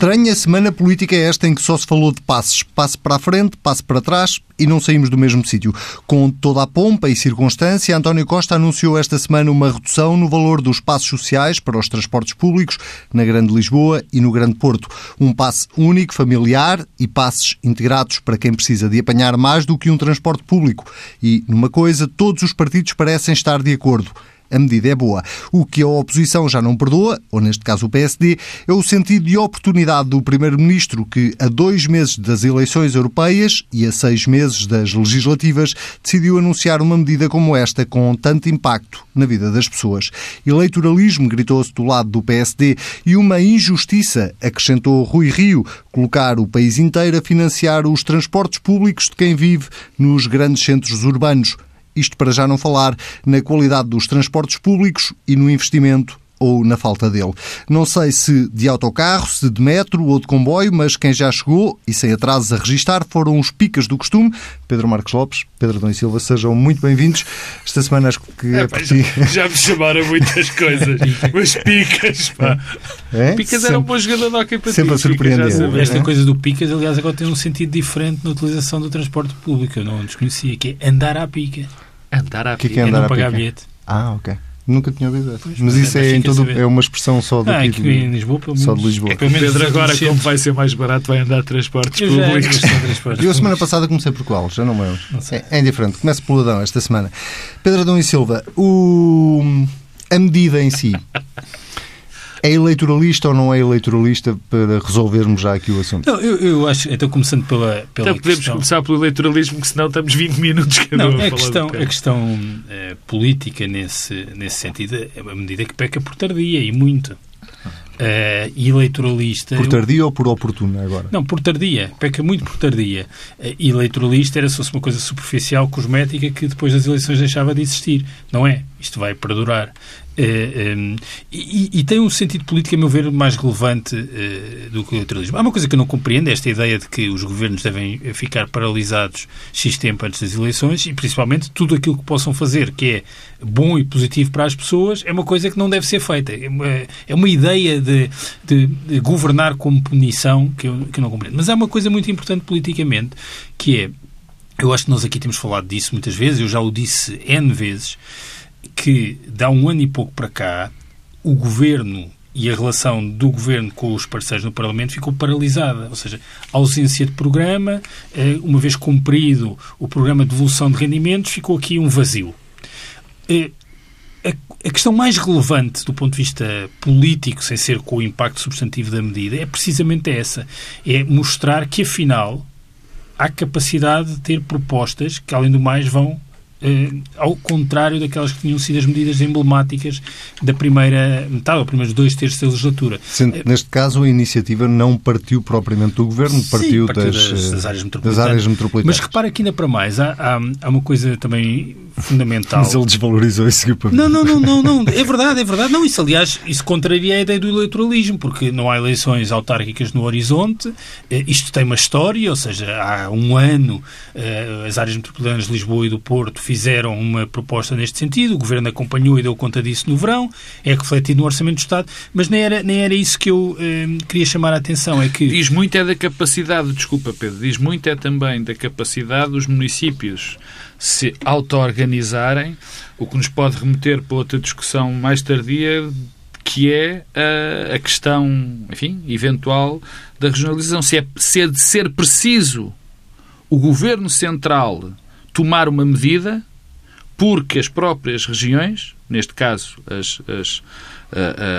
Estranha semana política é esta em que só se falou de passos. Passo para a frente, passo para trás e não saímos do mesmo sítio. Com toda a pompa e circunstância, António Costa anunciou esta semana uma redução no valor dos passos sociais para os transportes públicos na Grande Lisboa e no Grande Porto. Um passe único, familiar e passes integrados para quem precisa de apanhar mais do que um transporte público. E, numa coisa, todos os partidos parecem estar de acordo a medida é boa. O que a oposição já não perdoa, ou neste caso o PSD, é o sentido de oportunidade do Primeiro-Ministro que, a dois meses das eleições europeias e a seis meses das legislativas, decidiu anunciar uma medida como esta com tanto impacto na vida das pessoas. Eleitoralismo, gritou-se do lado do PSD, e uma injustiça, acrescentou Rui Rio, colocar o país inteiro a financiar os transportes públicos de quem vive nos grandes centros urbanos. Isto para já não falar na qualidade dos transportes públicos e no investimento ou na falta dele. Não sei se de autocarro, se de metro ou de comboio, mas quem já chegou e sem atrasos a registar foram os picas do costume. Pedro Marcos Lopes, Pedro Dom e Silva, sejam muito bem-vindos. Esta semana acho que é, é pá, já, já, me chamaram muitas coisas, mas picas, pá. É? Picas era um bom jogador de hockey para Sempre ti, a surpreender. Esta é? coisa do picas, aliás, agora tem um sentido diferente na utilização do transporte público. Eu não desconhecia, que é andar à pica. Andar à que pica. É, que é, é não à pagar pica? bilhete. Ah, ok. Nunca tinha ouvido essa. Mas isso é, em todo, é uma expressão só ah, daqui aqui de, em Lisboa, pelo menos. só de Lisboa. É que o Pedro agora, como vai ser mais barato, vai andar transportes Eu públicos. de transportes Eu a semana passada comecei por qual? Já não me lembro. Não. É, é indiferente. Começo pelo Adão esta semana. Pedro Adão e Silva, o... a medida em si é eleitoralista ou não é eleitoralista para resolvermos já aqui o assunto? Não, eu, eu acho, então começando pela, pela Então podemos questão... começar pelo eleitoralismo, que senão estamos 20 minutos cada um Não, a a falar questão, a tema. questão eh, política nesse, nesse sentido é uma medida que peca por tardia e muito. Eh, e eleitoralista. Por eu- tardia ou por oportuna agora? Não, por tardia. Peca muito por tardia. Eh, E eleitoralista era se fosse uma coisa superficial, cosmética, que depois das eleições deixava de existir. Não é? Isto vai perdurar. Eh, em, e, e tem um sentido político, a meu ver, mais relevante eh, do que o eleitoralismo. Há uma coisa que eu não compreendo, é esta ideia de que os governos devem ficar paralisados X tempo antes das eleições e, principalmente, tudo aquilo que possam fazer que é bom e positivo para as pessoas é uma coisa que não deve ser feita. É uma, é uma ideia de, de- de governar como punição que eu, que eu não compreendo. Mas há uma coisa muito importante politicamente que é, eu acho que nós aqui temos falado disso muitas vezes, eu já o disse N vezes, que dá um ano e pouco para cá o governo e a relação do governo com os parceiros no Parlamento ficou paralisada. Ou seja, ausência de programa, eh, uma vez cumprido o programa de devolução de rendimentos, ficou aqui um vazio. Eh, a questão mais relevante do ponto de vista político, sem ser com o impacto substantivo da medida, é precisamente essa. É mostrar que, afinal, há capacidade de ter propostas que, além do mais, vão eh, ao contrário daquelas que tinham sido as medidas emblemáticas da primeira metade, ou primeiros dois terços da legislatura. Que, neste caso, a iniciativa não partiu propriamente do governo, Sim, partiu, partiu das, das- eh, das áreas das metropolitanas. áreas metropolitanas. Mas repara que ainda para mais, há, há, há uma coisa também fundamental. Mas ele desvalorizou e seguiu para Não, não, não, não, não. É verdade, é verdade. Não, isso, aliás, isso contraria a ideia do eleitoralismo, porque não há eleições autárquicas no horizonte. Eh, Isto tem uma história, ou seja, há um ano eh, as áreas metropolitanas de Lisboa e do Porto fizeram uma proposta neste sentido, o Governo acompanhou e deu conta disso no verão, é refletido no Orçamento do Estado, mas nem era, nem era isso que eu eh, queria chamar a atenção, é que... Diz muito é da capacidade, desculpa Pedro, diz muito é também da capacidade dos municípios se auto-organizarem, o que nos pode remeter para outra discussão mais tardia, que é a, a questão, enfim, eventual da regionalização. Se é, se é de ser preciso o Governo Central tomar uma medida porque as próprias regiões, neste caso as, as,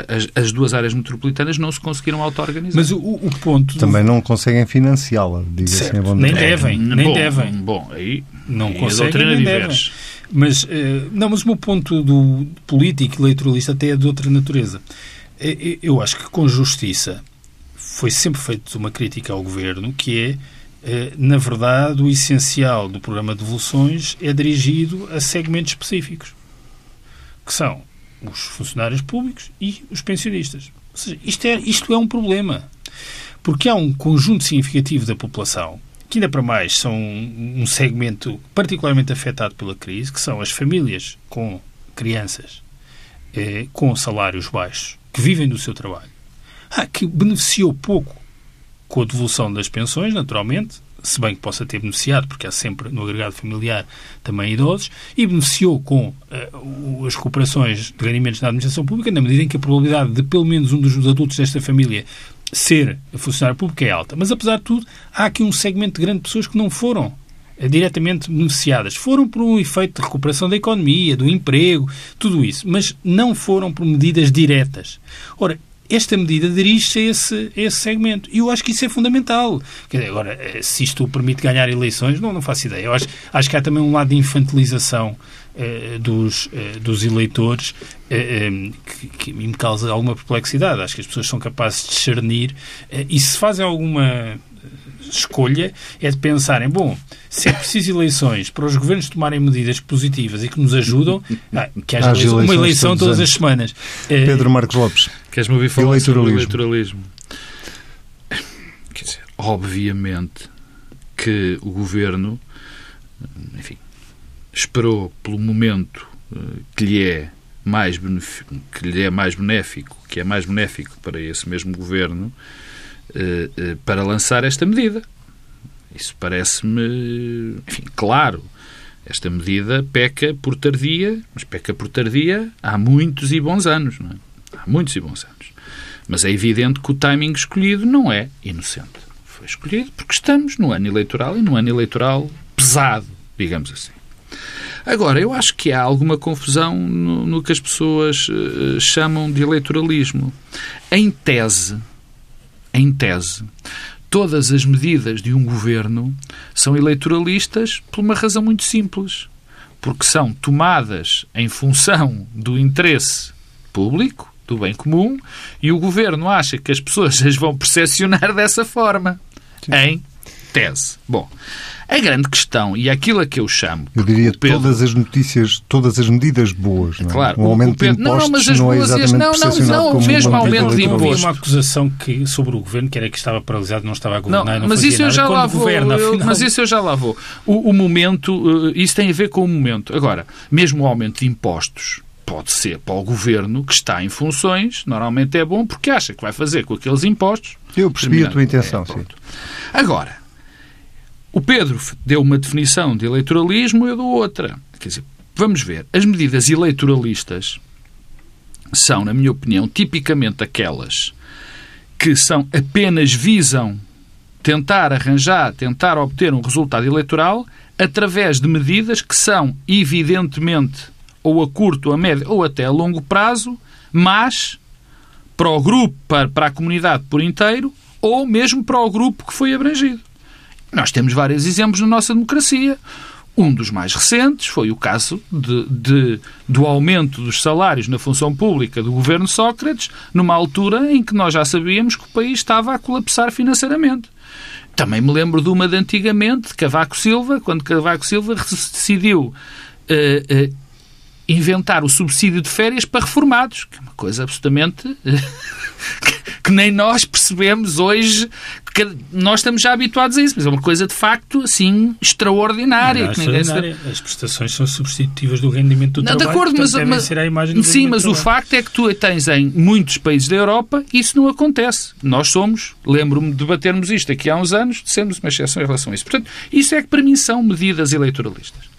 as, as duas áreas metropolitanas, não se conseguiram auto-organizar. Mas o, o ponto... do- Também não conseguem financiá-la, diga assim a bom nem devem, É, nem bom, devem. Bom, aí Não aí a conseguem doutrina diverge. devem. Mas, eh, não, mas o meu ponto do político eleitoralista até é de outra natureza. Eh, eh, Eu acho que com justiça foi sempre feita uma crítica ao governo que é, eh, na verdade, o essencial do programa de devoluções é dirigido a segmentos específicos, que são os funcionários públicos e os pensionistas. Ou seja, isto é, isto é um problema. Porque há um conjunto significativo da população que ainda para mais são um segmento particularmente afetado pela crise, que são as famílias com crianças eh, com salários baixos, que vivem do seu trabalho, ah, que beneficiou pouco com a devolução das pensões, naturalmente, se bem que possa ter beneficiado, porque há sempre no agregado familiar também idosos, e beneficiou com uh, as recuperações de rendimentos na administração pública, na medida em que a probabilidade de pelo menos um dos adultos desta família ser funcionário público é alta. Mas, apesar de tudo, há aqui um segmento de grandes pessoas que não foram eh, diretamente beneficiadas. Foram por um efeito de recuperação da economia, do emprego, tudo isso, mas não foram por medidas diretas. Ora, esta medida dirige-se a esse, a esse segmento. E eu acho que isso é fundamental. Dizer, agora, eh, se isto permite ganhar eleições, não, não faço ideia. Eu acho, acho que há também um lado de infantilização eh, dos, eh, dos eleitores eh, eh que, que, me causa alguma perplexidade. Acho que as pessoas são capazes de discernir eh, e se fazem alguma escolha é de pensarem, bom, se é preciso eleições para os governos tomarem medidas positivas e que nos ajudam, ah, que haja eleições, uma eleição todas as semanas. Pedro Marcos Lopes. Queres-me ouvir falar sobre o eleitoralismo? Quer dizer, obviamente que o governo, enfim, esperou pelo momento eh, que lhe é mais benéfico, que lhe é mais benéfico, que é mais benéfico para esse mesmo governo, eh, eh, para lançar esta medida. Isso parece-me, enfim, claro. Esta medida peca por tardia, mas peca por tardia há muitos e bons anos, não é? Há muitos e bons anos. Mas é evidente que o timing escolhido não é inocente. Foi escolhido porque estamos no ano eleitoral e no ano eleitoral pesado, digamos assim. Agora, eu acho que há alguma confusão no, no que as pessoas uh, chamam de eleitoralismo. Em tese, em tese, todas as medidas de um governo são eleitoralistas por uma razão muito simples. Porque são tomadas em função do interesse público, do bem comum, e o governo acha que as pessoas as vão percepcionar dessa forma. Sim. Em tese. Bom, a grande questão, e aquilo a que eu chamo... Eu diria Pedro, todas as notícias, todas as medidas boas. Não é? Claro. O aumento Pedro, de impostos não, mas as não é exatamente não, não, não, como mesmo aumento de impostos. Havia uma acusação que, sobre o governo que era que estava paralisado, não estava a governar não, não mas isso eu já lá vou. Governa, eu, Mas isso eu já lá vou. O, o momento, eh, isso tem a ver com o momento. Agora, mesmo o aumento de impostos pode ser para o governo que está em funções, normalmente é bom porque acha que vai fazer com aqueles impostos. Eu percebi a tua intenção, é, sim. Agora, o Pedro deu uma definição de eleitoralismo, eu dou outra. Quer dizer, vamos ver. As medidas eleitoralistas são, na minha opinião, tipicamente aquelas que são apenas visam tentar arranjar, tentar obter um resultado eleitoral através de medidas que são evidentemente ou a curto, a médio ou até a longo prazo, mas para o grupo, para, para a comunidade por inteiro ou mesmo para o grupo que foi abrangido. Nós temos vários exemplos na nossa democracia. Um dos mais recentes foi o caso de, de, do aumento dos salários na função pública do governo Sócrates, numa altura em que nós já sabíamos que o país estava a colapsar financeiramente. Também me lembro de uma de antigamente, de Cavaco Silva, quando Cavaco Silva decidiu uh, inventar o subsídio de férias para reformados, que é uma coisa absolutamente que nem nós percebemos hoje, que nós estamos já habituados a isso, mas é uma coisa de facto assim extraordinária. Não, que extraordinária. As prestações são substitutivas do rendimento do não, trabalho, de acordo, mas, mas ser a imagem Sim, mas o facto é que tu tens em muitos países da Europa isso não acontece. Nós somos, lembro-me de debatermos isto aqui há uns anos, sermos uma exceção em relação a isso. Portanto, isso é que para mim são medidas eleitoralistas.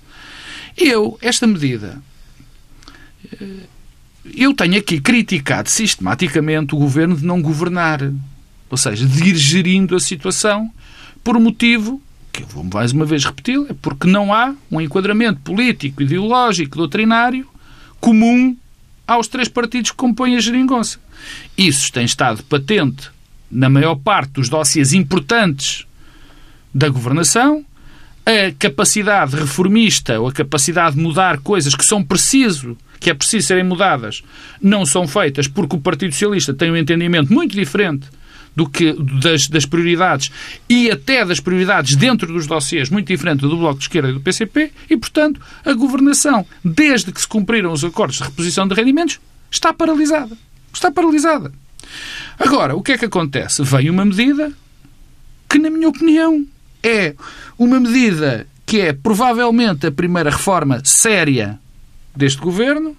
Eu, esta medida, eu tenho aqui criticado sistematicamente o governo de não governar, ou seja, de ir gerindo a situação por um motivo que eu vou mais uma vez repetir, é porque não há um enquadramento político, ideológico, doutrinário comum aos três partidos que compõem a geringonça. Isso tem estado patente na maior parte dos dossiês importantes da governação, a capacidade reformista ou a capacidade de mudar coisas que são preciso que é preciso serem mudadas, não são feitas porque o Partido Socialista tem um entendimento muito diferente do que das, das, prioridades e até das prioridades dentro dos dossiês muito diferente do Bloco de Esquerda e do PCP e, portanto, a governação, desde que se cumpriram os acordos de reposição de rendimentos, está paralisada. Está paralisada. Agora, o que é que acontece? Vem uma medida que, na minha opinião, é uma medida que é provavelmente a primeira reforma séria deste governo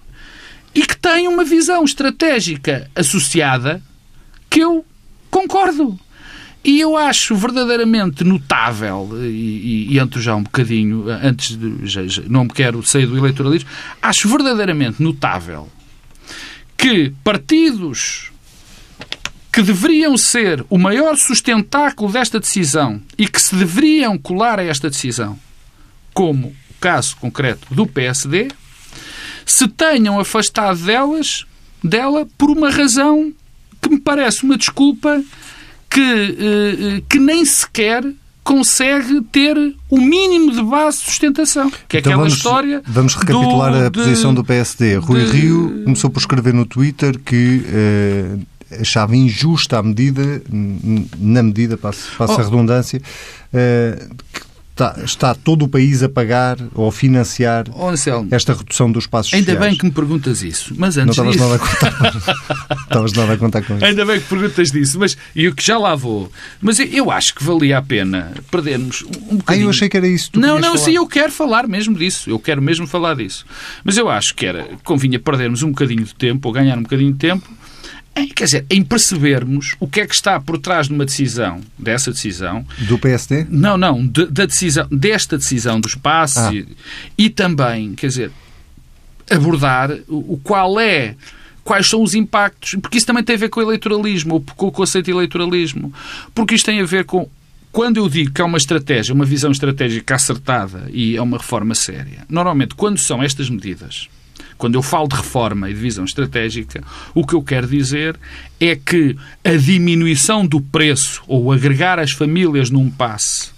e que tem uma visão estratégica associada que eu concordo. E eu acho verdadeiramente notável, e, e, entro já um bocadinho, antes de. Já, já, não me quero sair do eleitoralismo, acho verdadeiramente notável que partidos que deveriam ser o maior sustentáculo desta decisão e que se deveriam colar a esta decisão, como o caso concreto do PSD, se tenham afastado delas, dela por uma razão que me parece uma desculpa que, eh, eh, que nem sequer consegue ter o mínimo de base de sustentação. Que é então aquela vamos, história. Vamos recapitular do, a posição do PSD. Rui de, Rio começou por escrever no Twitter que eh, achava injusta a medida, na medida, passa, passa oh. a redundância, eh, que Está, está, todo o país a pagar ou a financiar oh, Anselmo, esta redução dos passos Ainda sociais. bem que me perguntas isso, mas antes Não estavas disso... nada a contar. estavas nada a contar com isso. Ainda bem que perguntas disso, mas e o que já lá vou. Mas eu acho que valia a pena perdermos um bocadinho. Ah, eu achei que era isso. não, não, falar. sim, eu quero falar mesmo disso. Eu quero mesmo falar disso. Mas eu acho que era convinha perdermos um bocadinho de tempo ou ganhar um bocadinho de tempo em, quer dizer, em percebermos o que é que está por trás de uma decisão, dessa decisão. Do PSD? Não, não, de, da decisão, desta decisão dos passos ah. e, e, também, quer dizer, abordar o, o, qual é. Quais são os impactos? Porque isso também tem a ver com o eleitoralismo, ou com o conceito de eleitoralismo. Porque isto tem a ver com quando eu digo que é uma estratégia, uma visão estratégica acertada e é uma reforma séria, normalmente, quando são estas medidas quando eu falo de reforma e de visão estratégica, o que eu quero dizer é que a diminuição do preço ou agregar as famílias num passe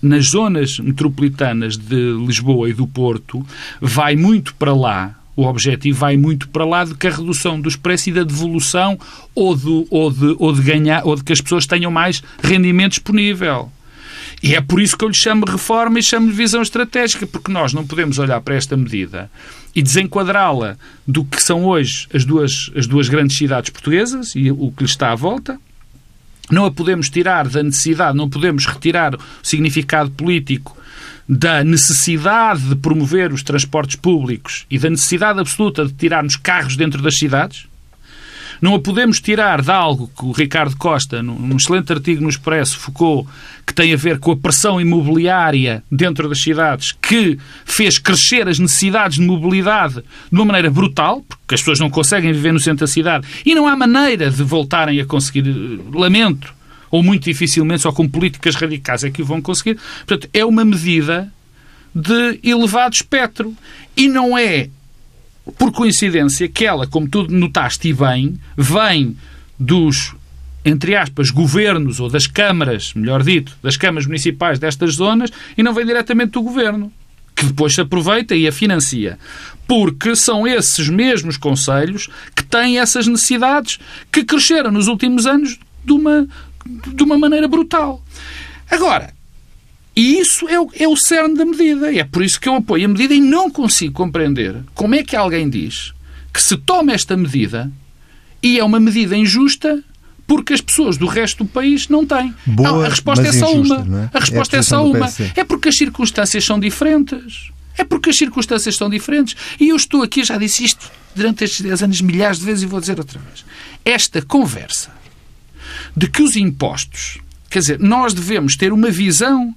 nas zonas metropolitanas de Lisboa e do Porto vai muito para lá o objetivo vai muito para lá de que a redução dos preços e da devolução ou de, ou de, ou de ganhar ou de que as pessoas tenham mais rendimento disponível. E é por isso que eu lhe chamo reforma e chamo-lhe visão estratégica, porque nós não podemos olhar para esta medida e desenquadrá-la do que são hoje as duas, as duas grandes cidades portuguesas e o que lhe está à volta. Não a podemos tirar da necessidade, não podemos retirar o significado político da necessidade de promover os transportes públicos e da necessidade absoluta de tirarmos carros dentro das cidades. Não a podemos tirar de algo que o Ricardo Costa, num excelente artigo no Expresso, focou, que tem a ver com a pressão imobiliária dentro das cidades, que fez crescer as necessidades de mobilidade de uma maneira brutal, porque as pessoas não conseguem viver no centro da cidade e não há maneira de voltarem a conseguir. Lamento. Ou muito dificilmente, só com políticas radicais é que o vão conseguir. Portanto, é uma medida de elevado espectro. E não é por coincidência, que ela, como tu notaste bem, vem dos, entre aspas, governos ou das câmaras, melhor dito, das câmaras municipais destas zonas e não vem diretamente do governo, que depois se aproveita e a financia. Porque são esses mesmos conselhos que têm essas necessidades que cresceram nos últimos anos de uma, de uma maneira brutal. Agora, e isso é o, é o cerne da medida. E é por isso que eu apoio a medida e não consigo compreender como é que alguém diz que se toma esta medida e é uma medida injusta porque as pessoas do resto do país não têm. Boa, não, a resposta é só injusta, uma. É? A resposta é, é só uma. É porque as circunstâncias são diferentes. É porque as circunstâncias são diferentes. E eu estou aqui, já disse isto durante estes 10 anos milhares de vezes e vou dizer outra vez. Esta conversa de que os impostos, quer dizer, nós devemos ter uma visão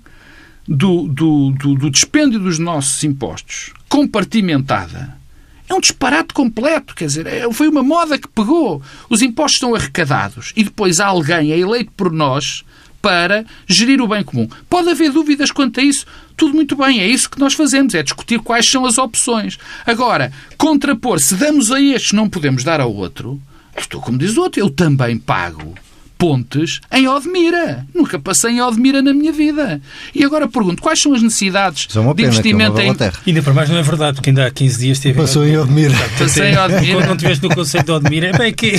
do, do, do, do dispêndio dos nossos impostos compartimentada é um disparate completo. Quer dizer, é, foi uma moda que pegou. Os impostos são arrecadados e depois alguém é eleito por nós para gerir o bem comum. Pode haver dúvidas quanto a isso. Tudo muito bem, é isso que nós fazemos, é discutir quais são as opções. Agora, contrapor, se damos a este, não podemos dar ao outro, estou como diz o outro, eu também pago pontes em Odmira. Nunca passei em Odmira na minha vida. E agora pergunto, quais são as necessidades é de investimento em... Ainda para mais não é verdade, porque ainda há 15 dias teve... Passou em Odmira. Passei em Odmira. Quando não estiveste no conceito de Odmira, é bem que...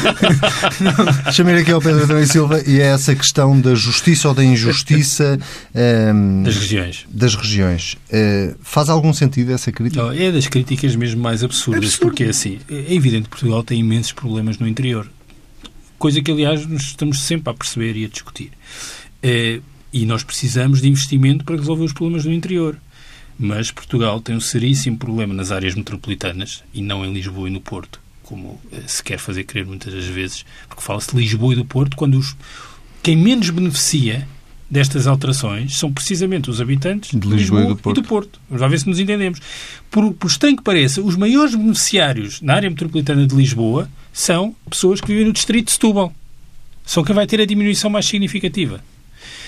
Chamei aqui ao Pedro Adão e Silva e é essa questão da justiça ou da injustiça... Um, ehm, das regiões. Das regiões. Uh, faz algum sentido essa crítica? Não, é das críticas mesmo mais absurdas, Absurdo. porque assim, é evidente que Portugal tem imensos problemas no interior coisa que, aliás, nos estamos sempre a perceber e a discutir. Eh, e nós precisamos de investimento para resolver os problemas do interior. Mas Portugal tem um seríssimo problema nas áreas metropolitanas e não em Lisboa e no Porto, como eh, se quer fazer crer muitas das vezes, porque fala-se de Lisboa e do Porto quando os, quem menos beneficia destas alterações são precisamente os habitantes de Lisboa, e, do Porto. e do Porto. Vamos lá ver se nos entendemos. Por, por estranho que pareça, os maiores beneficiários na área metropolitana de Lisboa são pessoas que vivem no distrito de Setúbal. São quem vai ter a diminuição mais significativa.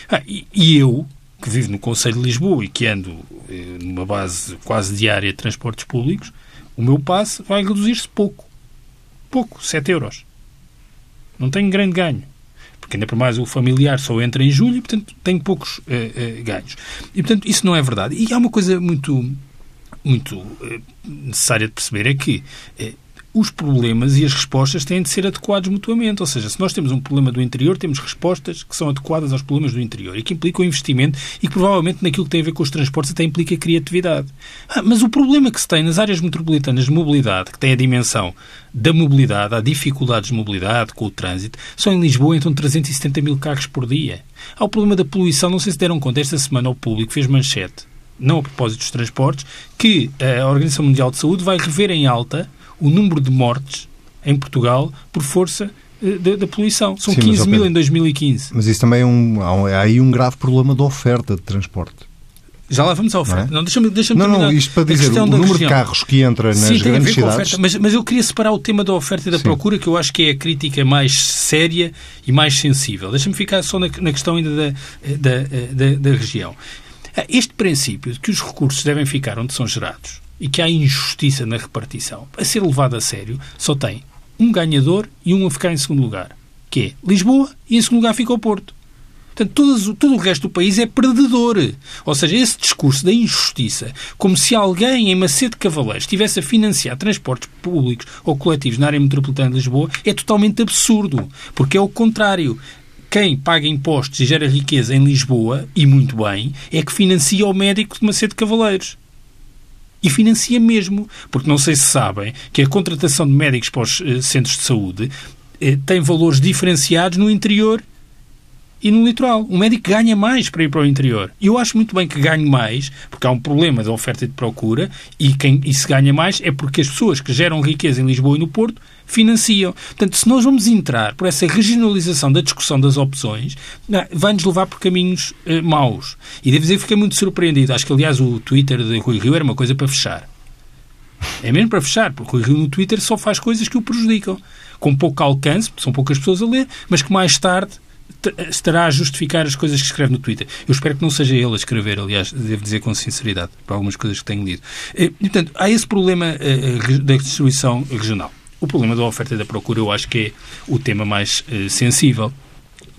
Ah, e, e, eu, que vivo no Conselho de Lisboa e que ando eh, numa base quase diária de transportes públicos, o meu passe vai reduzir-se pouco. Pouco, 7 euros. Não tenho grande ganho porque ainda por mais o familiar só entra em julho e, portanto, tem poucos uh, uh, ganhos. E, portanto, isso não é verdade. E há uma coisa muito, muito uh, necessária de perceber, é que os problemas e as respostas têm de ser adequados mutuamente. Ou seja, se nós temos um problema do interior, temos respostas que são adequadas aos problemas do interior e que implicam investimento e que provavelmente naquilo que tem a ver com os transportes até implica criatividade. Ah, mas o problema que se tem nas áreas metropolitanas de mobilidade, que tem a dimensão da mobilidade, há dificuldades de mobilidade com o trânsito, só em Lisboa entram 370 mil carros por dia. Há o problema da poluição, não sei se deram conta, esta semana o público fez manchete, não a propósito dos transportes, que a Organização Mundial de Saúde vai rever em alta o número de mortes em Portugal por força eh, da, da poluição. São Sim, 15 mil em 2015. Mas isso também é um, há aí um grave problema de oferta de transporte. Já lá vamos à oferta. Não, é? não deixa-me deixa Não, não, isto para dizer, o número região. de carros que entra nas Sim, grandes cidades... Mas, mas eu queria separar o tema da oferta e da Sim. procura, que eu acho que é a crítica mais séria e mais sensível. Deixa-me ficar só na, na questão ainda da, da, da, da região. Este princípio de que os recursos devem ficar onde são gerados e que há injustiça na repartição, a ser levado a sério, só tem um ganhador e um a ficar em segundo lugar, que é Lisboa, e em segundo lugar fica o Porto. Portanto, todo, todo o resto do país é perdedor. Ou seja, esse discurso da injustiça, como se alguém em Macedo Cavaleiros estivesse a financiar transportes públicos ou coletivos na área metropolitana de Lisboa, é totalmente absurdo. Porque é o contrário quem paga impostos e gera riqueza em Lisboa, e muito bem, é que financia o médico de Macedo Cavaleiros. E financia mesmo, porque não sei se sabem que a contratação de médicos para os eh, centros de saúde eh, tem valores diferenciados no interior e no litoral. O médico ganha mais para ir para o interior. E eu acho muito bem que ganhe mais, porque há um problema de oferta e de procura, e, quem, e se ganha mais é porque as pessoas que geram riqueza em Lisboa e no Porto financiam. Portanto, se nós vamos entrar por essa regionalização da discussão das opções, vai-nos levar por caminhos eh, maus. E devo dizer que fiquei muito surpreendido. Acho que, aliás, o Twitter de Rui Rio era uma coisa para fechar. É mesmo para fechar, porque o Rio no Twitter só faz coisas que o prejudicam. Com pouco alcance, são poucas pessoas a ler, mas que mais tarde estará a justificar as coisas que escreve no Twitter. Eu espero que não seja ele a escrever, aliás, devo dizer com sinceridade, para algumas coisas que tenho lido. E, eh, portanto, há esse problema uh, da distribuição regional. O problema da oferta e da procura eu acho que é o tema mais uh, sensível,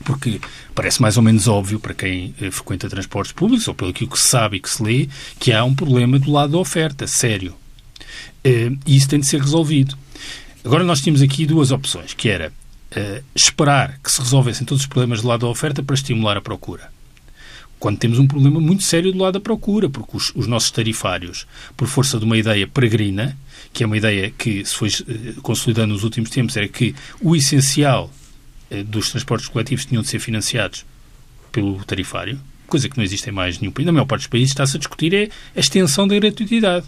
porque parece mais ou menos óbvio para quem uh, frequenta transportes públicos, ou pelo que se sabe e que se lê, que há um problema do lado da oferta, sério. Uh, e isso tem de ser resolvido. Agora nós tínhamos aqui duas opções, que era esperar que se resolvessem todos os problemas do lado da oferta para estimular a procura quando temos um problema muito sério do lado da procura, porque os, os, nossos tarifários, por força de uma ideia peregrina, que é uma ideia que se foi eh, consolidando nos últimos tempos, era que o essencial eh, dos transportes coletivos tinham de ser financiados pelo tarifário, coisa que não existe em mais nenhum país. Na maior parte dos países está-se a discutir é a extensão da gratuitidade.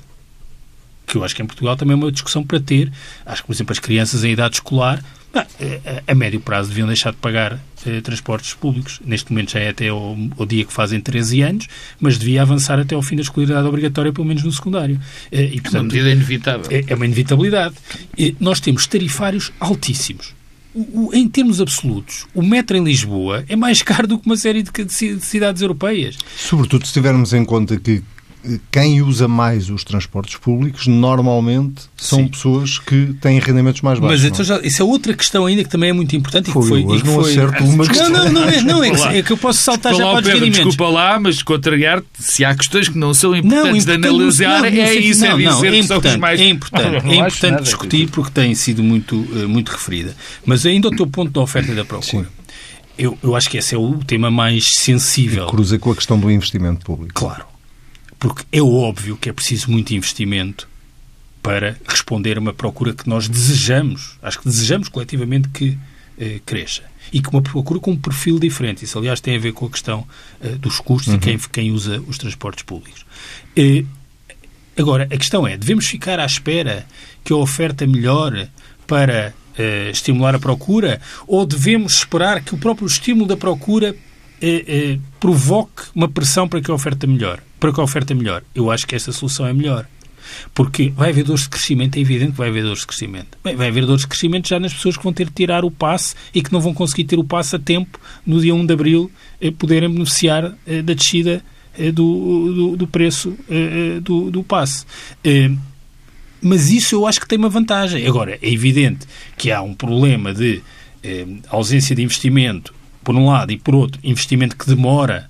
Que eu acho que em Portugal também é uma discussão para ter. Acho que, por exemplo, as crianças em idade escolar a, a, médio prazo deviam deixar de pagar eh, transportes públicos. Neste momento já é até o, o, dia que fazem 13 anos, mas devia avançar até ao fim da escolaridade obrigatória, pelo menos no secundário. Eh, e, portanto, é uma medida inevitável. É, é uma inevitabilidade. E nós temos tarifários altíssimos. O, o, em termos absolutos, o metro em Lisboa é mais caro do que uma série de, de cidades europeias. Sobretudo se tivermos em conta que quem usa mais os transportes públicos normalmente são Sim. pessoas que têm rendimentos mais baixos. Mas então já, isso é outra questão ainda que também é muito importante foi, e que foi. Hoje e que não foi... acerto uma questão. Não, não, não é, não, é, que, é que eu posso saltar desculpa já lá, para os Pedro, Desculpa lá, mas contrariar se há questões que não são importantes não, de analisar, não, é isso, é dizer é que são os mais... É importante, é importante discutir porque tem sido muito, eh, muito referida. Mas ainda o teu ponto da oferta e da procura. Eu, eu acho que esse é o tema mais sensível. E cruza com a questão do investimento público. Claro porque é óbvio que é preciso muito investimento para responder a uma procura que nós desejamos, acho que desejamos coletivamente que eh, cresça. E que uma procura com um perfil diferente. Isso, aliás, tem a ver com a questão eh, dos custos uhum. e quem, quem usa os transportes públicos. Eh, agora, a questão é, devemos ficar à espera que a oferta melhore para uh, estimular a procura ou devemos esperar que o próprio estímulo da procura provoque uma pressão para que a oferta melhor, para que a oferta melhor? Eu acho que esta solução é melhor. Porque vai haver dores de crescimento, é evidente que vai haver dores de crescimento. Bem, vai haver dores de crescimento já nas pessoas que vão ter de tirar o passe e que não vão conseguir ter o passe a tempo no dia 1 de abril eh, poderem beneficiar eh, da descida eh, do, do, do, preço eh, eh, do, do passe. Eh, mas isso eu acho que tem uma vantagem. Agora, é evidente que há um problema de ausência de investimento, por um lado, e por outro, investimento que demora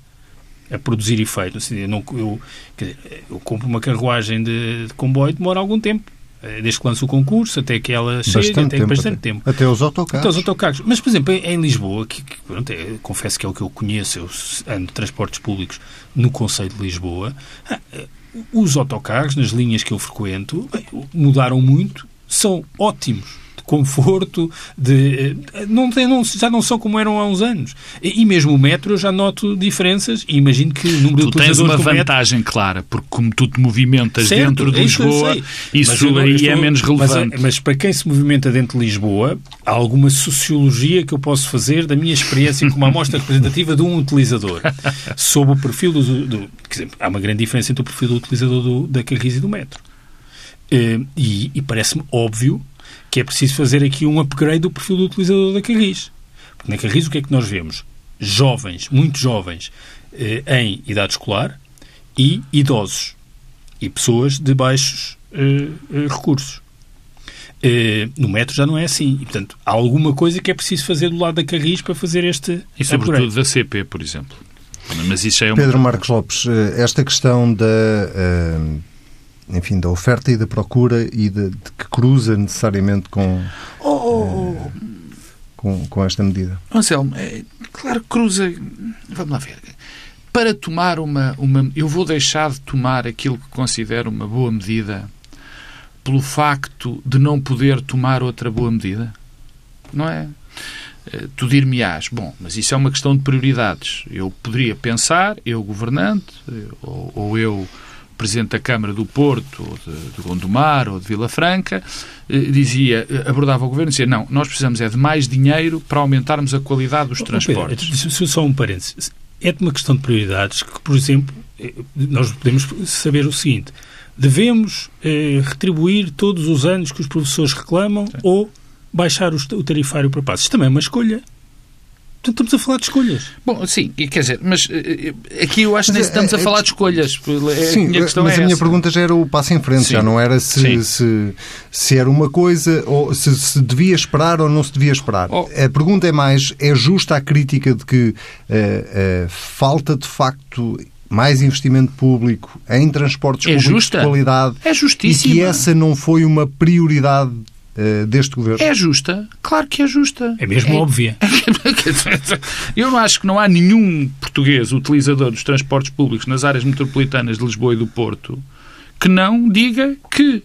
a produzir efeito. Assim, eu, não, eu, dizer, eu compro uma carruagem de, de, comboio, demora algum tempo. Eh, desde que lança o concurso até que ela chegue, bastante até tempo, bastante até. tempo. Até os autocarros. Até os autocarros. Mas, por exemplo, em, Lisboa, que, que pronto, é, confesso que é o que eu conheço, eu ando de transportes públicos no Conselho de Lisboa, ah, eh, os autocarros, nas linhas que eu frequento, mudaram muito, são ótimos conforto, de, eh, não, tem, não, já não são como eram há uns anos. E, e, mesmo o metro eu já noto diferenças e imagino que o número tu de tens uma vantagem metro... clara, porque como tu te movimentas certo, dentro de Lisboa, isso aí estou, é menos relevante. Mas, mas, para quem se movimenta dentro de Lisboa, há alguma sociologia que eu posso fazer da minha experiência como amostra representativa de um utilizador sob o perfil do, do dizer, há uma grande diferença entre o perfil do utilizador do, da Carris e do metro. Uh, e, e parece-me óbvio que é preciso fazer aqui um upgrade do perfil do utilizador da Carris. Porque na Carris o que é que nós vemos? Jovens, muito jovens, eh, em idade escolar e idosos. E pessoas de baixos eh, eh recursos. Eh, no metro já não é assim. E, portanto, há alguma coisa que é preciso fazer do lado da Carris para fazer este E sobretudo upgrade. da CP, por exemplo. Mas isso é uma... Pedro Marcos Lopes, eh, esta questão da uh, enfim, da oferta e da procura e de, de que cruza necessariamente com, oh, oh, oh. com, com esta medida. Anselmo, é, claro que cruza. Vamos lá ver. Para tomar uma, uma. Eu vou deixar de tomar aquilo que considero uma boa medida pelo facto de não poder tomar outra boa medida? Não é? Eh, tu dir-me-ás, bom, mas isso é uma questão de prioridades. Eu poderia pensar, eu governante, ou, ou eu Presidente da Câmara do Porto, ou de, de Gondomar, ou de Vila Franca, eh, dizia, eh, abordava o Governo e dizia, não, nós precisamos é de mais dinheiro para aumentarmos a qualidade dos oh, transportes. Pedro, só um parênteses. É de uma questão de prioridades que, por exemplo, eh, nós podemos saber o seguinte, devemos eh, retribuir todos os anos que os professores reclamam Sim. ou baixar o tarifário para passos. Isto também é uma escolha. Portanto, estamos a falar de escolhas. Bom, sim, quer dizer, mas eh, eh, aqui eu acho que estamos a é, falar de escolhas. Sim, a mas é a minha essa. pergunta já era o passo em frente, sim. já não era se, se, se, era uma coisa, ou se, se, devia esperar ou não se devia esperar. Oh. A pergunta é mais, é justa a crítica de que uh, uh, falta de facto mais investimento público em transportes é públicos justa. de qualidade é justíssima. e que essa não foi uma prioridade eh, deste governo? É justa, claro que é justa. É mesmo é... óbvia. Eu não acho que não há nenhum português utilizador dos transportes públicos nas áreas metropolitanas de Lisboa e do Porto que não diga que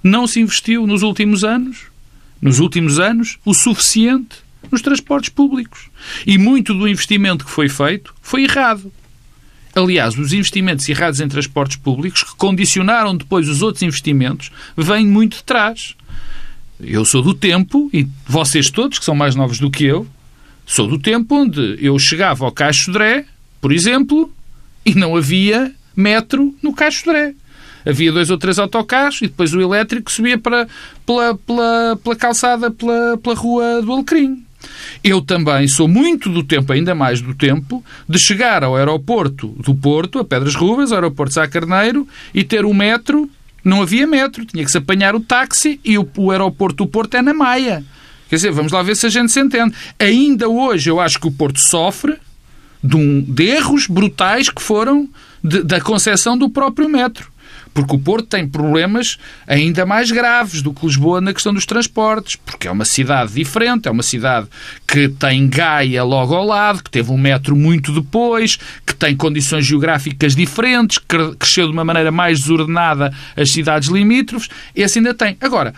não se investiu nos últimos anos, nos últimos anos, o suficiente nos transportes públicos. E muito do investimento que foi feito foi errado. Aliás, os investimentos errados em transportes públicos, que condicionaram depois os outros investimentos, vêm muito de trás. Eu sou do tempo, e vocês todos, que são mais novos do que eu, sou do tempo onde eu chegava ao Caixo Dré, por exemplo, e não havia metro no Caixo Dré. Havia dois ou três autocarros e depois o elétrico subia para, pela, pela, pela calçada, pela, pela rua do Alecrim. Eu também sou muito do tempo, ainda mais do tempo, de chegar ao aeroporto do Porto, a Pedras Rubas, ao aeroporto de Sá Carneiro, e ter o metro não havia metro, tinha que se apanhar o táxi e o, o aeroporto do Porto é na Maia. Quer dizer, vamos lá ver se a gente se entende. Ainda hoje eu acho que o Porto sofre de, um, de erros brutais que foram de, da concessão do próprio metro porque o Porto tem problemas ainda mais graves do que Lisboa na questão dos transportes, porque é uma cidade diferente, é uma cidade que tem Gaia logo ao lado, que teve um metro muito depois, que tem condições geográficas diferentes, que cresceu de uma maneira mais desordenada as cidades limítrofes, esse ainda tem. Agora,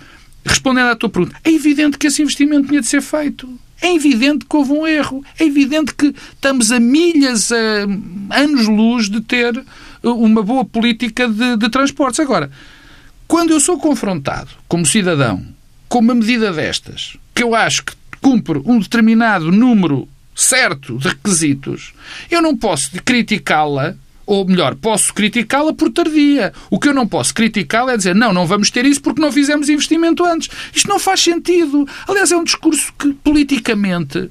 respondendo à tua pergunta, é evidente que esse investimento tinha de ser feito. É evidente que houve um erro. É evidente que estamos a milhas, a anos-luz de ter uma boa política de, de transportes. Agora, quando eu sou confrontado, como cidadão, com uma medida destas, porque eu acho que cumpre um determinado número certo de requisitos, eu não posso criticá-la ou melhor, posso criticá-la por tardia. O que eu não posso criticá-la é dizer não, não vamos ter isso porque não fizemos investimento antes. Isto não faz sentido. Aliás, é um discurso que politicamente,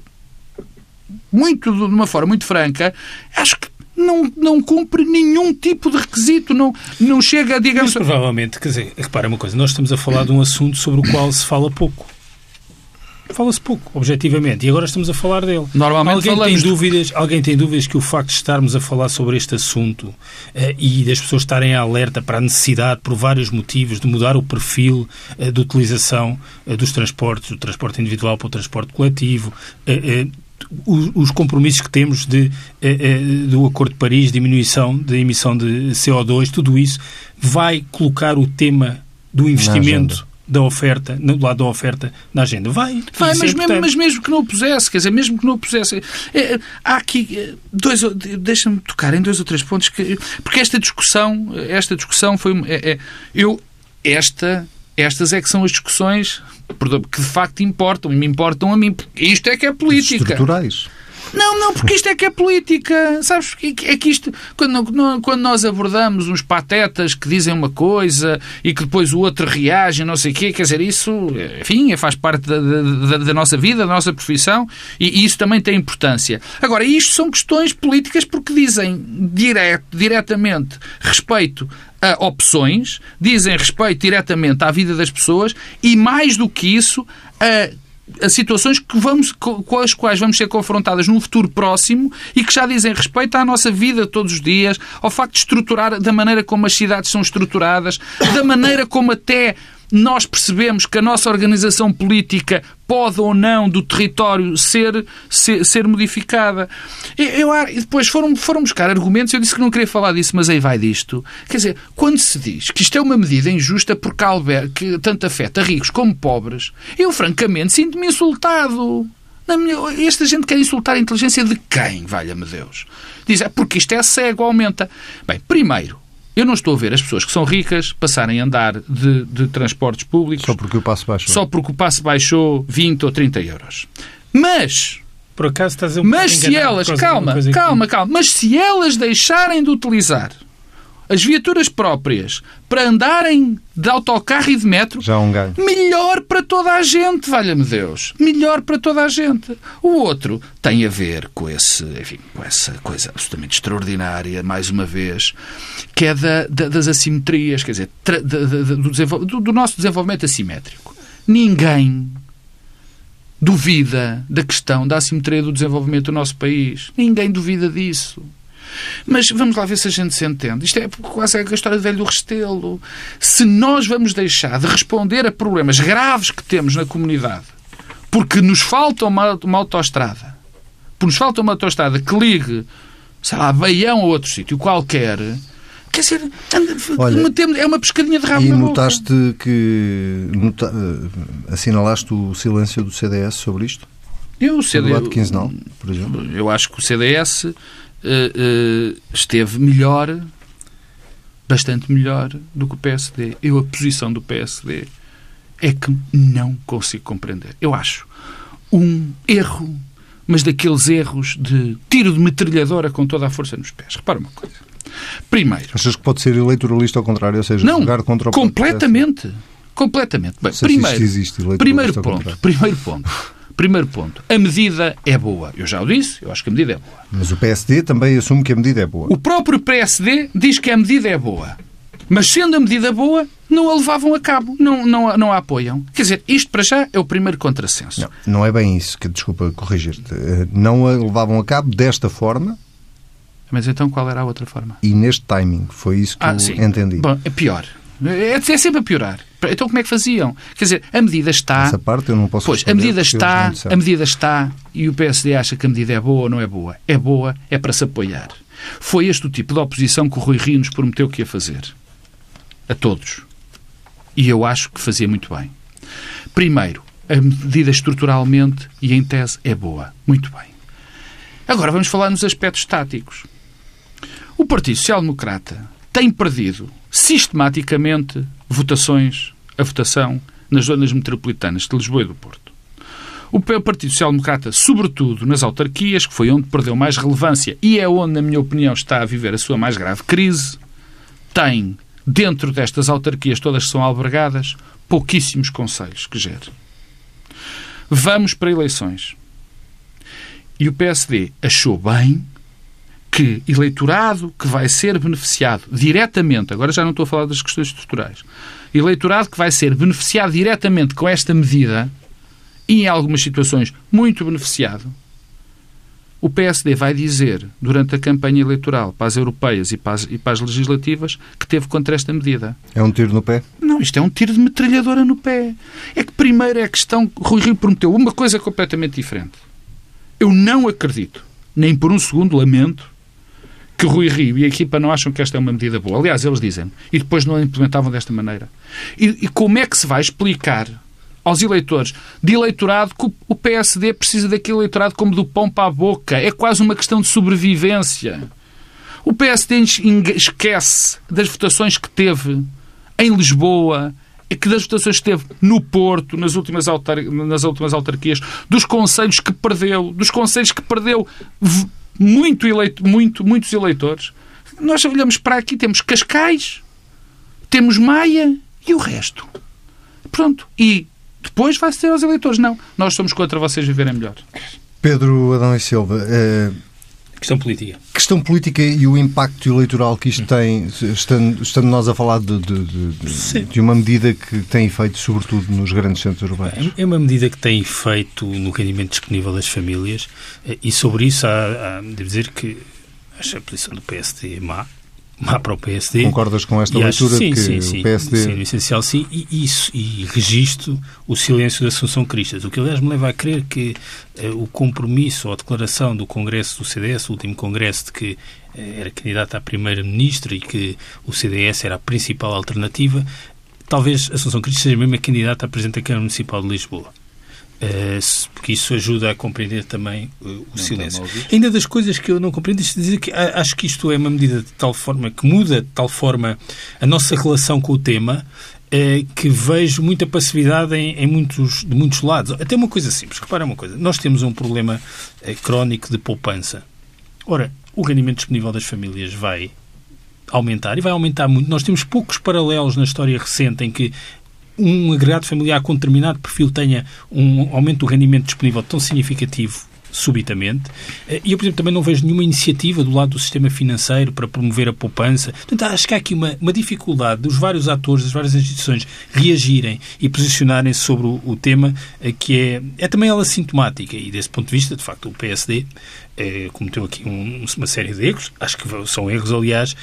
muito de uma forma muito franca, acho que não, não cumpre nenhum tipo de requisito, não, não chega, digamos... Mas provavelmente, quer dizer, repara uma coisa, nós estamos a falar de um assunto sobre o qual se fala pouco. Fala-se pouco, objetivamente, e agora estamos a falar dele. Normalmente alguém falamos... tem dúvidas, alguém tem dúvidas que o facto de estarmos a falar sobre este assunto eh, e das pessoas estarem alerta para a necessidade, por vários motivos, de mudar o perfil eh, de utilização eh, dos transportes, do transporte individual para o transporte coletivo, os, os, compromissos que temos de, do Acordo de Paris, diminuição da emissão de CO2, tudo isso vai colocar o tema do investimento da oferta, do lado da oferta na agenda. Vai, vai mas, é mesmo, mas mesmo que não o pusesse, quer dizer, mesmo que não o pusesse, é, há aqui é, dois, deixa-me tocar em dois ou três pontos, que, porque esta discussão, esta discussão foi, é, é, eu, esta, estas é que são as discussões que de facto importam, e me importam a mim, porque isto é que é política. Estruturais. Não, não, porque isto é que é política. Sabes? É que isto, quando, nós abordamos uns patetas que dizem uma coisa e que depois o outro reage, não sei o quê, quer dizer, isso, enfim, faz parte da, da, da nossa vida, da nossa profissão e, e, isso também tem importância. Agora, isto são questões políticas porque dizem direto, diretamente respeito a opções, dizem respeito diretamente à vida das pessoas e, mais do que isso, a a situações que vamos, com as quais vamos ser confrontadas num futuro próximo e que já dizem respeito à nossa vida todos os dias, ao facto de estruturar da maneira como as cidades são estruturadas, da maneira como até nós percebemos que a nossa organização política pode ou não do território ser, ser, ser modificada. Eu, eu, depois foram, foram buscar argumentos, eu disse que não queria falar disso, mas aí vai disto. Quer dizer, quando se diz que isto é uma medida injusta porque alberga, que tanto afeta ricos como pobres, eu francamente sinto-me insultado. Esta gente quer insultar a inteligência de quem, valha-me Deus? Diz, é porque isto é cego, aumenta. Bem, primeiro, eu não estou a ver as pessoas que são ricas passarem a andar de, de transportes públicos. Só porque o passo baixou. Só porque o passo baixou 20 ou 30 euros. Mas. Por acaso estás a um Mas se elas. Calma, calma, calma. Mas se elas deixarem de utilizar as viaturas próprias para andarem de autocarro e de metro, Já um ganho. melhor para toda a gente, valha-me Deus. Melhor para toda a gente. O outro tem a ver com, esse, enfim, com essa coisa absolutamente extraordinária, mais uma vez, que é da, da, das assimetrias, quer dizer, tra, da, do, do, do nosso desenvolvimento assimétrico. Ninguém duvida da questão da assimetria do desenvolvimento do nosso país. Ninguém duvida disso. Mas vamos lá ver se a gente se entende. Isto é quase a história do velho do Restelo. Se nós vamos deixar de responder a problemas graves que temos na comunidade porque nos falta uma, uma autoestrada, porque nos falta uma autoestrada que ligue, sei lá, Baião a outro sítio qualquer, quer dizer, Olha, é uma pescadinha de rabo E notaste boca. que nota, eh, assinalaste o silêncio do CDS sobre isto? Eu, o CDS, quinzenal, por exemplo. Eu acho que o CDS uh, esteve melhor, bastante melhor do que o PSD. Eu, a posição do PSD é que não consigo compreender. Eu acho um erro, mas daqueles erros de tiro de metralhadora com toda a força nos pés. Repara uma coisa. Primeiro. Achas que pode ser eleitoralista ao contrário, ou seja, não, jogar contra o completamente. Completamente. Bem, primeiro, existe primeiro ponto. Primeiro ponto. Primeiro ponto, a medida é boa. Eu já o disse, eu acho que a medida é boa. Mas o PSD também assume que a medida é boa. O próprio PSD diz que a medida é boa. Mas sendo a medida boa, não a levavam a cabo, não, não, não a apoiam. Quer dizer, isto para já é o primeiro contrassenso. Não, não é bem isso, que desculpa corrigir-te. Eh, não a levavam a cabo desta forma. Mas então qual era a outra forma? E neste timing, foi isso que ah, eu sim. entendi. Bom, é pior. É, é sempre a piorar. Então como é que faziam? Quer dizer, a medida está. Essa parte eu não posso Pois, a medida está, a medida está e o PSD acha que a medida é boa ou não é boa. É boa, é para se apoiar. Foi este o tipo de oposição que o Rui Rio nos prometeu que ia fazer. A todos. E eu acho que fazia muito bem. Primeiro, a medida estruturalmente e em tese é boa. Muito bem. Agora vamos falar nos aspectos táticos. O Partido Social Democrata tem perdido sistematicamente votações, a votação nas zonas metropolitanas de Lisboa e do Porto. O Partido Social Democrata, sobretudo nas autarquias, que foi onde perdeu mais relevância e é onde, na minha opinião, está a viver a sua mais grave crise, tem, dentro destas autarquias, todas que são albergadas, pouquíssimos conselhos que gere. Vamos para eleições. E o PSD achou bem que eleitorado que vai ser beneficiado diretamente, agora já não estou a falar das questões estruturais, eleitorado que vai ser beneficiado diretamente com esta medida e, em algumas situações, muito beneficiado, o PSD vai dizer, durante a campanha eleitoral para as europeias e para as, e para as, legislativas, que teve contra esta medida. É um tiro no pé? Não, isto é um tiro de metralhadora no pé. É que, primeiro, é a questão. Rui Rio prometeu uma coisa completamente diferente. Eu não acredito, nem por um segundo lamento, que Rui Rio e a equipa não acham que esta é uma medida boa. Aliás, eles dizem. E depois não a implementavam desta maneira. E, e como é que se vai explicar aos eleitores de eleitorado que o PSD precisa daquele eleitorado como do pão para a boca. É quase uma questão de sobrevivência. O PSD esquece das votações que teve em Lisboa, que das votações que teve no Porto, nas últimas, autar nas últimas autarquias, dos conselhos que perdeu, dos conselhos que perdeu muito eleito, muito, muitos eleitores. Nós olhamos para aqui, temos Cascais, temos Maia e o resto. Pronto. E depois vai ser aos eleitores. Não. Nós somos contra vocês viverem melhor. Pedro Adão e Silva. Eh, questão política. Questão política e o impacto eleitoral que isto tem, estando, estando nós a falar de, de, de, de, uma medida que tem efeito, sobretudo, nos grandes centros urbanos. É uma medida que tem efeito no rendimento disponível das famílias eh, e sobre isso há, há devo dizer que acho a posição do PSD é má má para o PSD. Concordas com esta leitura sim, que sim, sim, o PSD... Sim, no essencial sim, e, isso, e registro o silêncio da Assunção Cristas, o que aliás me leva a crer que eh, o compromisso ou a declaração do Congresso do CDS, o último Congresso de que eh, era candidato a Primeira-Ministra e que o CDS era a principal alternativa, talvez Assunção Cristas seja mesmo a candidata a Presidente da Câmara Municipal de Lisboa. Uh, porque isso ajuda a compreender também uh, o não silêncio. Ainda das coisas que eu não compreendo, deixa dizer que acho que isto é uma medida de tal forma que muda de tal forma a nossa relação com o tema uh, que vejo muita passividade em, em, muitos, de muitos lados. Até uma coisa simples, repara uma coisa, nós temos um problema crónico de poupança. Ora, o rendimento disponível das famílias vai aumentar e vai aumentar muito. Nós temos poucos paralelos na história recente em que um agregado familiar com determinado perfil tenha um aumento do rendimento disponível tão significativo subitamente. Eh, e eu, por exemplo, também não vejo nenhuma iniciativa do lado do sistema financeiro para promover a poupança. Portanto, acho que há aqui uma, uma dificuldade dos vários atores, das várias instituições reagirem e posicionarem-se sobre o, o, tema, eh, que é, é também ela sintomática. E, desse ponto de vista, de facto, o PSD é, cometeu aqui um, uma série de erros. Acho que são erros, aliás,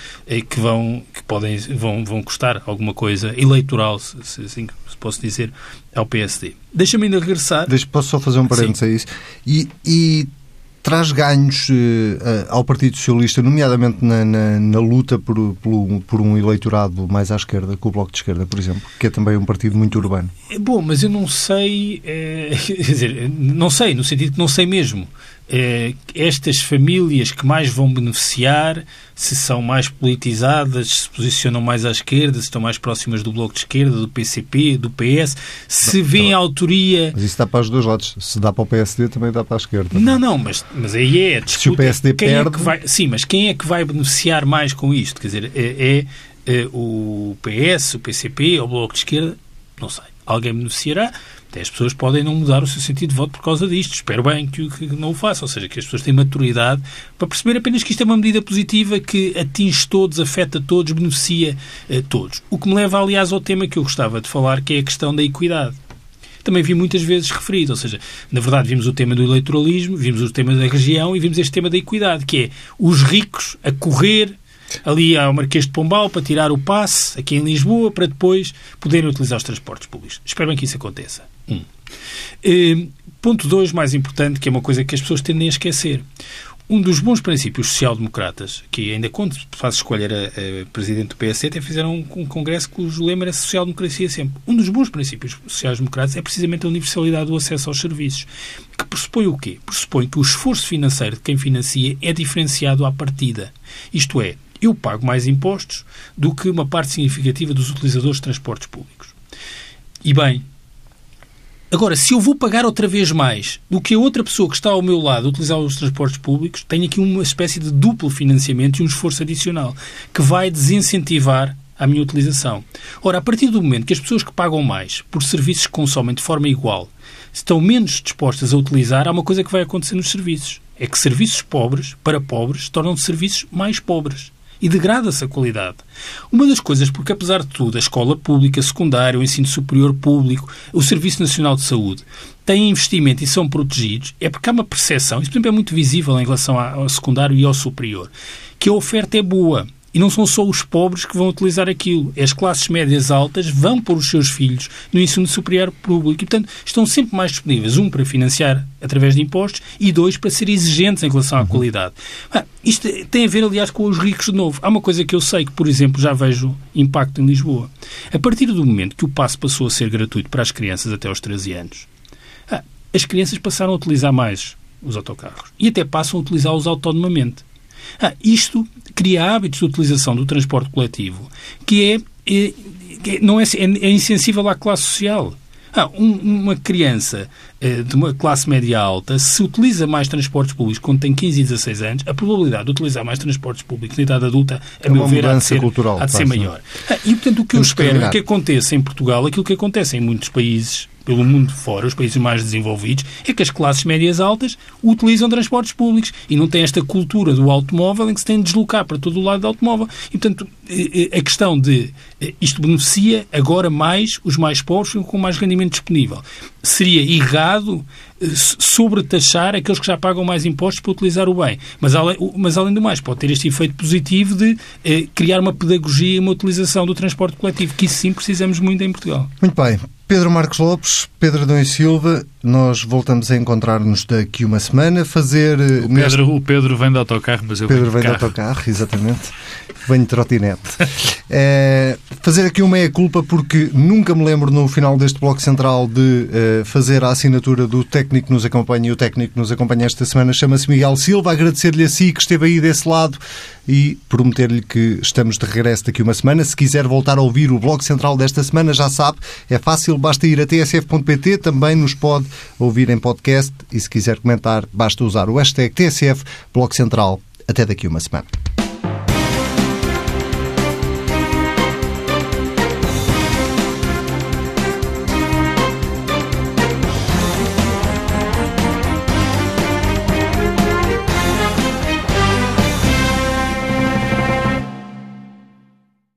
que vão podem vão, vão custar alguma coisa eleitoral, se, se assim se posso dizer, ao PSD. Deixa-me ainda regressar. Deixa, posso só fazer um parênteses a isso? E, e traz ganhos uh, ao Partido Socialista, nomeadamente na, na, na luta por, por, por, um eleitorado mais à esquerda, com o Bloco de Esquerda, por exemplo, que é também um partido muito urbano. É bom, mas eu não sei, é, quer dizer, não sei, no sentido que não sei mesmo. Eh, estas famílias que mais vão beneficiar, se são mais politizadas, se posicionam mais à esquerda, se estão mais próximas do Bloco de Esquerda, do PCP, do PS, se vêem a autoria... Mas isso dá para os dois lados. Se dá para o PSD, também dá para a esquerda. Não, não, mas, mas aí é disputa. Se o PSD quem perde... É que vai, sim, mas quem é que vai beneficiar mais com isto? Quer dizer, é, é, é o PS, o PCP ou o Bloco de Esquerda? Não sei. Alguém beneficiará até as pessoas podem não mudar o seu sentido de voto por causa disto. Espero bem que, que não o façam. Ou seja, que as pessoas têm maturidade para perceber apenas que isto é uma medida positiva que atinge todos, afeta todos, beneficia eh, todos. O que me leva, aliás, ao tema que eu gostava de falar, que é a questão da equidade também vi muitas vezes referido. Ou seja, na verdade, vimos o tema do eleitoralismo, vimos o tema da região e vimos este tema da equidade, que é os ricos a correr ali ao Marquês de Pombal para tirar o passe aqui em Lisboa para depois poderem utilizar os transportes públicos. Espero bem que isso aconteça. Um. Uh, ponto 2, mais importante, que é uma coisa que as pessoas tendem a esquecer. Um dos bons princípios social-democratas, que ainda quando faz escolher a, a, presidente do PSD, até fizeram um, um congresso cujo lema era social-democracia sempre. Um dos bons princípios sociais-democratas é precisamente a universalidade do acesso aos serviços, que pressupõe o quê? Pressupõe que o esforço financeiro de quem financia é diferenciado à partida. Isto é, eu pago mais impostos do que uma parte significativa dos utilizadores de transportes públicos. E bem, Agora, se eu vou pagar outra vez mais do que a outra pessoa que está ao meu lado a utilizar os transportes públicos, tenho aqui uma espécie de duplo financiamento e um esforço adicional que vai desincentivar a minha utilização. Ora, a partir do momento que as pessoas que pagam mais por serviços que consomem de forma igual estão menos dispostas a utilizar, há uma coisa que vai acontecer nos serviços. É que serviços pobres, para pobres, tornam-se serviços mais pobres e degrada-se a qualidade. Uma das coisas, porque apesar de tudo, a escola pública, secundária, o ensino superior público, o Serviço Nacional de Saúde têm investimento e são protegidos, é porque há uma percepção, isso por exemplo é muito visível em relação ao secundário e ao superior, que a oferta é boa. E não são só os pobres que vão utilizar aquilo. As classes médias altas vão pôr os seus filhos no ensino superior público. E, portanto, estão sempre mais disponíveis. Um, para financiar através de impostos e dois, para ser exigentes em relação à uhum. qualidade. Ah, isto tem a ver, aliás, com os ricos de novo. Há uma coisa que eu sei que, por exemplo, já vejo impacto em Lisboa. A partir do momento que o passo passou a ser gratuito para as crianças até aos 13 anos, ah, as crianças passaram a utilizar mais os autocarros e até passam a utilizá-los autonomamente. Ah, isto cria hábitos de utilização do transporte coletivo que é, é, é não é, é, é, insensível à classe social. Ah, um, uma criança eh, de uma classe média alta, se utiliza mais transportes públicos quando tem 15 e 16 anos, a probabilidade de utilizar mais transportes públicos na idade adulta, a é meu ver, há de ser, cultural, há de ser maior. Ah, e, portanto, o que eu espero é que aconteça em Portugal aquilo que acontece em muitos países pelo mundo fora, os países mais desenvolvidos, é que as classes médias altas utilizam transportes públicos e não têm esta cultura do automóvel em que se tem de deslocar para todo o lado do automóvel. E, portanto, eh, eh, a questão de isto beneficia agora mais os mais pobres com mais rendimento disponível. Seria errado sobretaxar aqueles que já pagam mais impostos para utilizar o bem. Mas além, mas, além do mais, pode ter este efeito positivo de eh, criar uma pedagogia e uma utilização do transporte coletivo, que isso sim precisamos muito em Portugal. Muito bem. Pedro Marcos Lopes, Pedro Adão e Silva, nós voltamos a encontrar-nos daqui uma semana, fazer... O Pedro, neste... o Pedro vem de autocarro, mas eu Pedro vem de autocarro, exatamente. Venho de trotinete. é, fazer aqui uma meia-culpa porque nunca me lembro no final deste bloco central de uh, fazer a assinatura do técnico que nos acompanha e o técnico que nos acompanha esta semana chama-se Miguel Silva. Agradecer-lhe a si que esteve aí desse lado e prometer-lhe que estamos de regresso daqui uma semana. Se quiser voltar a ouvir o bloco central desta semana, já sabe, é fácil, basta ir a tsf.pt, também nos pode ouvir em podcast e se quiser comentar, basta usar o hashtag TSF Bloco Central. Até daqui uma semana.